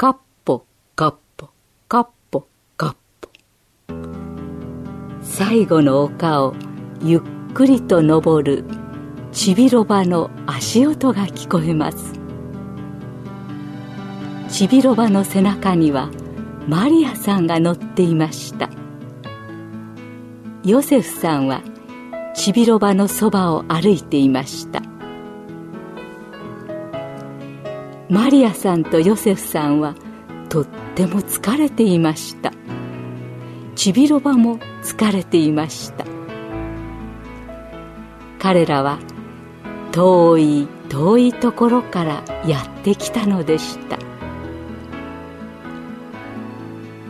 カッポカッポカッポカッポ。最後の丘をゆっくりと登るちびろばの足音が聞こえます。ちびろばの背中にはマリアさんが乗っていました。ヨセフさんはちびろばのそばを歩いていました。マリアさんとヨセフさんはとっても疲れていました。ちびろばも疲れていました。彼らは遠い遠いところからやってきたのでした。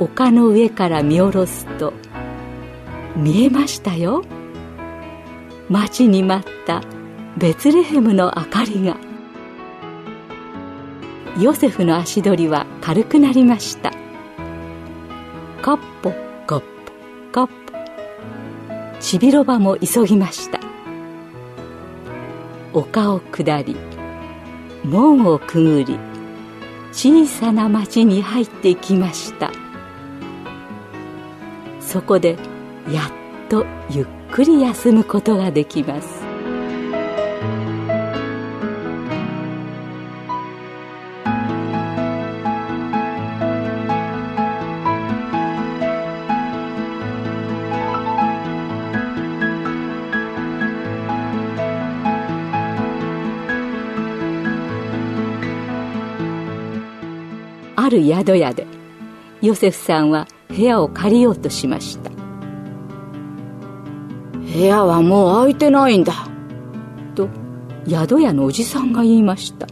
丘の上から見下ろすと見えましたよ。待ちに待ったベツレヘムの明かりが。ヨセフの足取りは軽くなりました。カッポ。カッポ。カッポ。ちびろばも急ぎました。丘を下り門をくぐり小さな町に入ってきました。そこでやっとゆっくり休むことができますある宿屋でヨセフさんは部屋を借りようとしました。部屋はもう空いてないんだ。と宿屋のおじさんが言いました。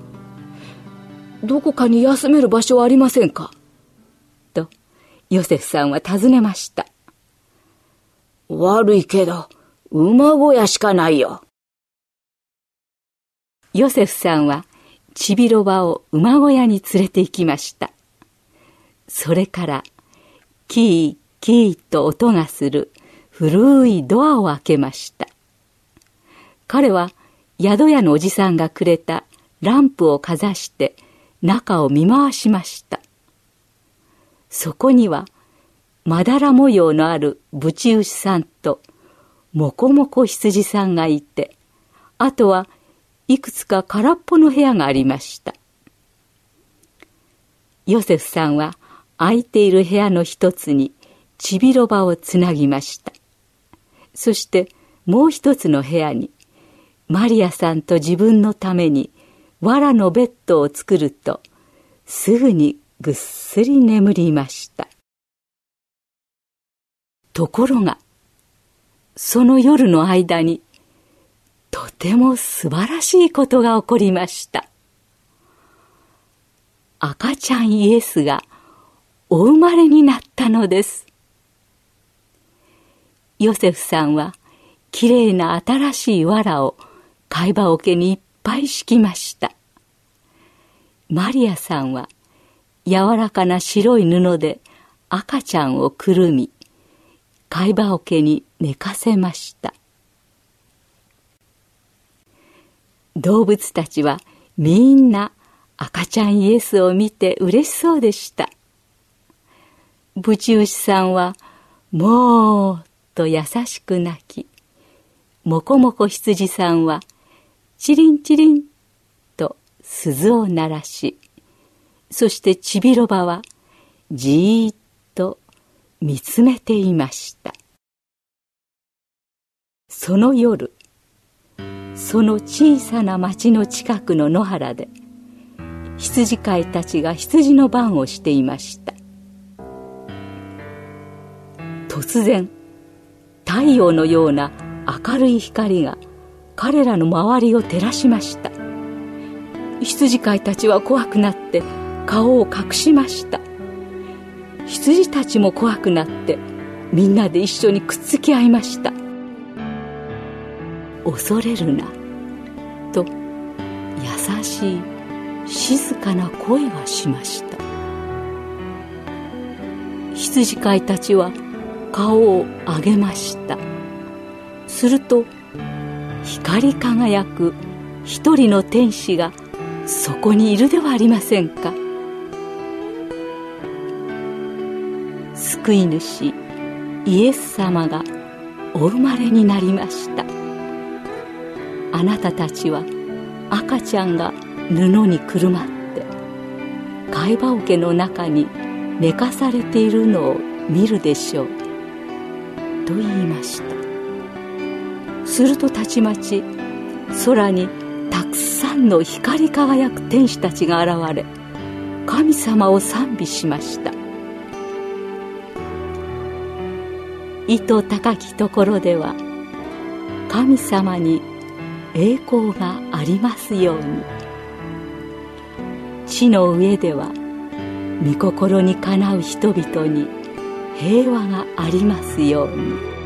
どこかに休める場所はありませんか？とヨセフさんは尋ねました。悪いけど馬小屋しかないよ。ヨセフさんはちびろばを馬小屋に連れて行きましたそれからキーキーと音がする古いドアを開けました。彼は宿屋のおじさんがくれたランプをかざして中を見回しました。そこにはまだら模様のあるぶち牛さんともこもこ羊さんがいてあとはいくつか空っぽの部屋がありました。ヨセフさんは空いている部屋の一つにちびろばをつなぎました。そしてもう一つの部屋にマリアさんと自分のために藁のベッドを作るとすぐにぐっすり眠りました。ところがその夜の間にとても素晴らしいことが起こりました。赤ちゃんイエスがお生まれになったのです。ヨセフさんはきれいな新しい藁を貝羽桶にいっぱい敷きました。マリアさんは柔らかな白い布で赤ちゃんをくるみ貝羽桶に寝かせました。動物たちはみんな赤ちゃんイエスを見て嬉しそうでした。ぶち牛さんはもうと優しく泣きもこもこ羊さんはチリンチリンと鈴を鳴らしそしてちびろばはじーっと見つめていました。その夜その小さな町の近くの野原で羊飼いたちが羊の番をしていました。突然太陽のような明るい光が彼らの周りを照らしました。羊飼いたちは怖くなって顔を隠しました。羊たちも怖くなってみんなで一緒にくっつき合いました。恐れるなと優しい静かな声がしました。羊飼いたちは顔を上げました。すると光り輝く一人の天使がそこにいるではありませんか。救い主イエス様がお生まれになりました。あなたたちは赤ちゃんが布にくるまって貝羽桶の中に寝かされているのを見るでしょう。と言いました。するとたちまち空にたくさんの光り輝く天使たちが現れ神様を賛美しました。意図高きところでは神様に栄光がありますように。地の上では御心にかなう人々に平和がありますように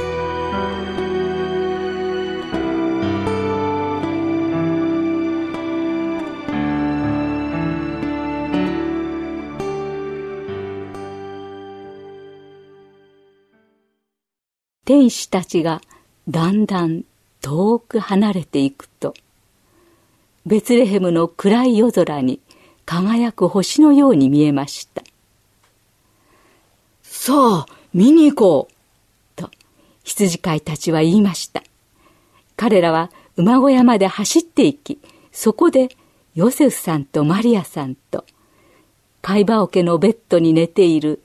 天使たちがだんだん遠く離れていくとベツレヘムの暗い夜空に輝く星のように見えました。さあ、見に行こう。と、羊飼いたちは言いました。彼らは馬小屋まで走っていき、そこでヨセフさんとマリアさんと、貝羽桶のベッドに寝ている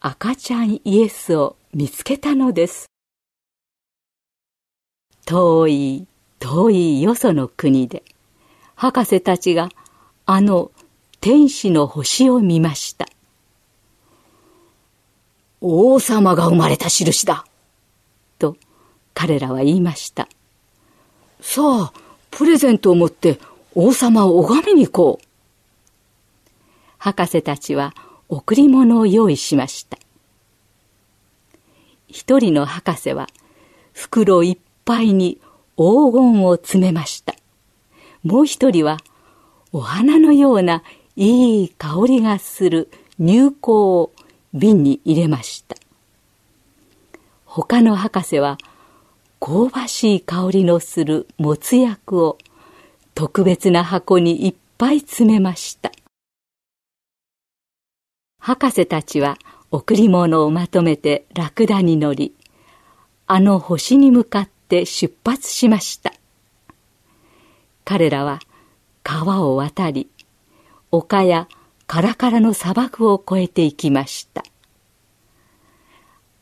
赤ちゃんイエスを見つけたのです。遠い、遠いよその国で、博士たちがあの天使の星を見ました。王様が生まれた印だ。と彼らは言いました。さあ、プレゼントを持って王様を拝みに行こう。博士たちは贈り物を用意しました。一人の博士は袋いっぱいに黄金を詰めました。もう一人はお花のようないい香りがする乳香を瓶に入れました。他の博士は香ばしい香りのするもつ薬を特別な箱にいっぱい詰めました。博士たちは贈り物をまとめてラクダに乗り、あの星に向かって出発しました。彼らは川を渡り、丘やカラカラの砂漠を越えていきました。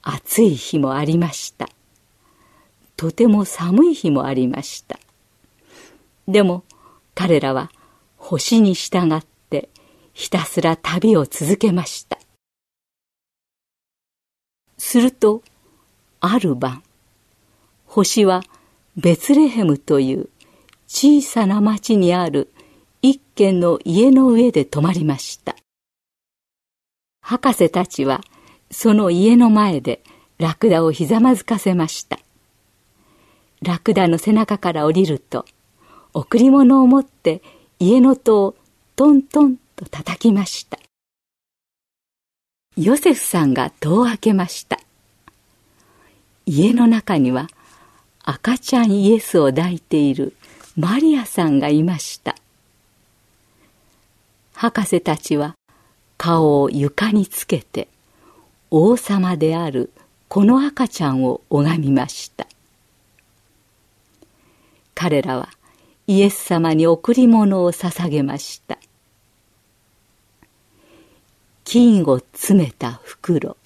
暑い日もありました。とても寒い日もありました。でも彼らは星に従ってひたすら旅を続けました。すると、ある晩、星はベツレヘムという小さな町にある一軒の家の上で泊まりました。博士たちはその家の前でラクダをひざまずかせました。ラクダの背中から降りると、贈り物を持って家の戸をトントンと叩きました。ヨセフさんが戸を開けました。家の中には赤ちゃんイエスを抱いているマリアさんがいました。博士たちは顔を床につけて王様であるこの赤ちゃんを拝みました。彼らはイエス様に贈り物を捧げました。金を詰めた袋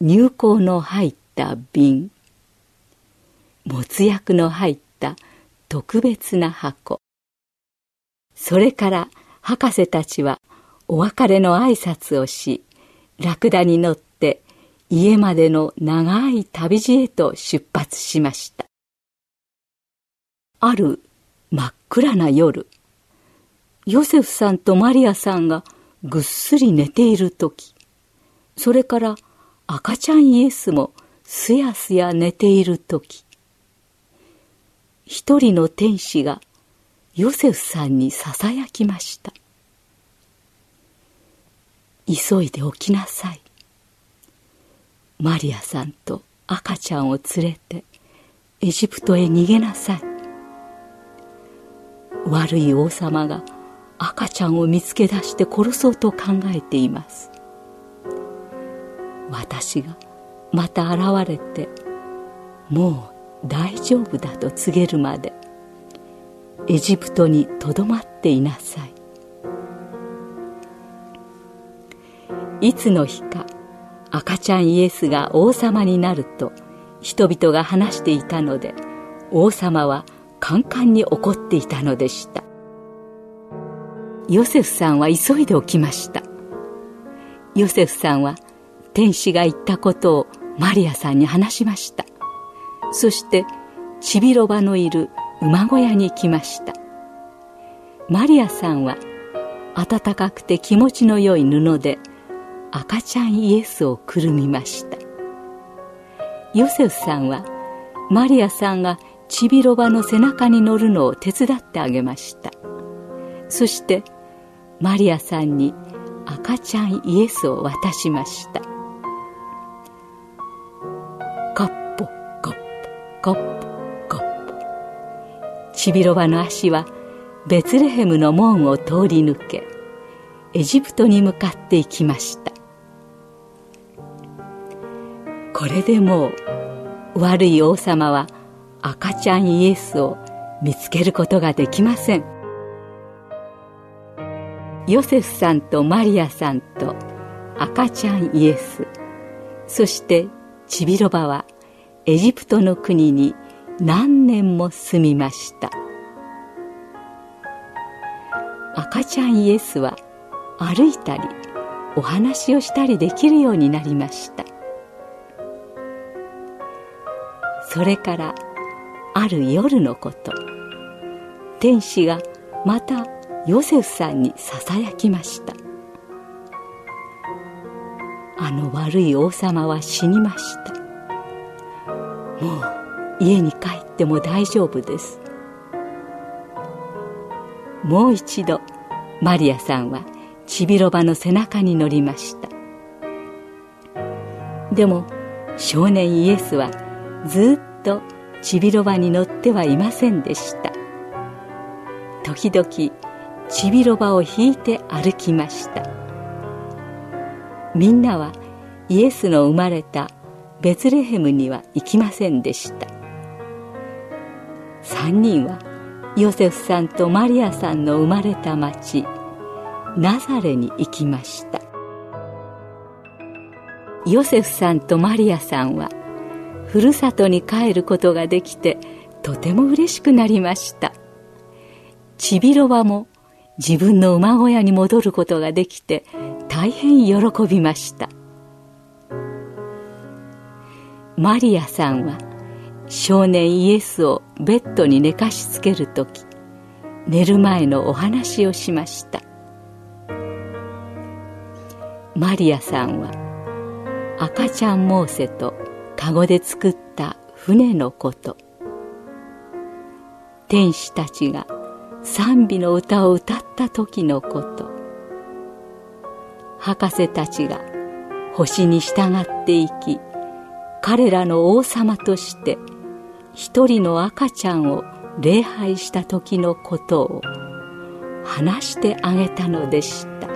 入香の入った瓶没薬の入った特別な箱それから博士たちはお別れの挨拶をし、ラクダに乗って家までの長い旅路へと出発しました。ある真っ暗な夜、ヨセフさんとマリアさんがぐっすり寝ている時それから赤ちゃんイエスもすやすや寝ている時一人の天使がヨセフさんにささやきました。急いで起きなさい。マリアさんと赤ちゃんを連れてエジプトへ逃げなさい。悪い王様が赤ちゃんを見つけ出して殺そうと考えています。私がまた現れてもう大丈夫だと告げるまで。エジプトにとどまっていなさい。いつの日か赤ちゃんイエスが王様になると人々が話していたので王様はカンカンに怒っていたのでした。ヨセフさんは急いで起きました。ヨセフさんは天使が言ったことをマリアさんに話しました。そしてちびろばのいる馬小屋に来ました。マリアさんは暖かくて気持ちの良い布で赤ちゃんイエスをくるみました。ヨセフさんはマリアさんがちびろばの背中に乗るのを手伝ってあげました。そしてマリアさんに赤ちゃんイエスを渡しました。カッポカッポカッポ。ちびろばの足はベツレヘムの門を通り抜けエジプトに向かっていきました。これでもう悪い王様は赤ちゃんイエスを見つけることができません。ヨセフさんとマリアさんと赤ちゃんイエスそしてちびろばはエジプトの国に何年も住みました。赤ちゃんイエスは歩いたりお話をしたりできるようになりました。それからある夜のこと天使がまたヨセフさんにささやきました。あの悪い王様は死にました。もう家に帰っても大丈夫です。もう一度マリアさんはちびろばの背中に乗りました。でも少年イエスはずっとちびろばに乗ってはいませんでした。時々ちびろばを引いて歩きました。みんなはイエスの生まれたベツレヘムには行きませんでした。3人はヨセフさんとマリアさんの生まれた町ナザレに行きました。ヨセフさんとマリアさんはふるさとに帰ることができてとても嬉しくなりました。ちびろばも自分の馬小屋に戻ることができて大変喜びました。マリアさんは少年イエスをベッドに寝かしつける時寝る前のお話をしました。マリアさんは赤ちゃんモーセとカゴで作った船のこと天使たちが賛美の歌を歌った時のこと博士たちが星に従っていき彼らの王様として一人の赤ちゃんを礼拝した時のことを話してあげたのでした。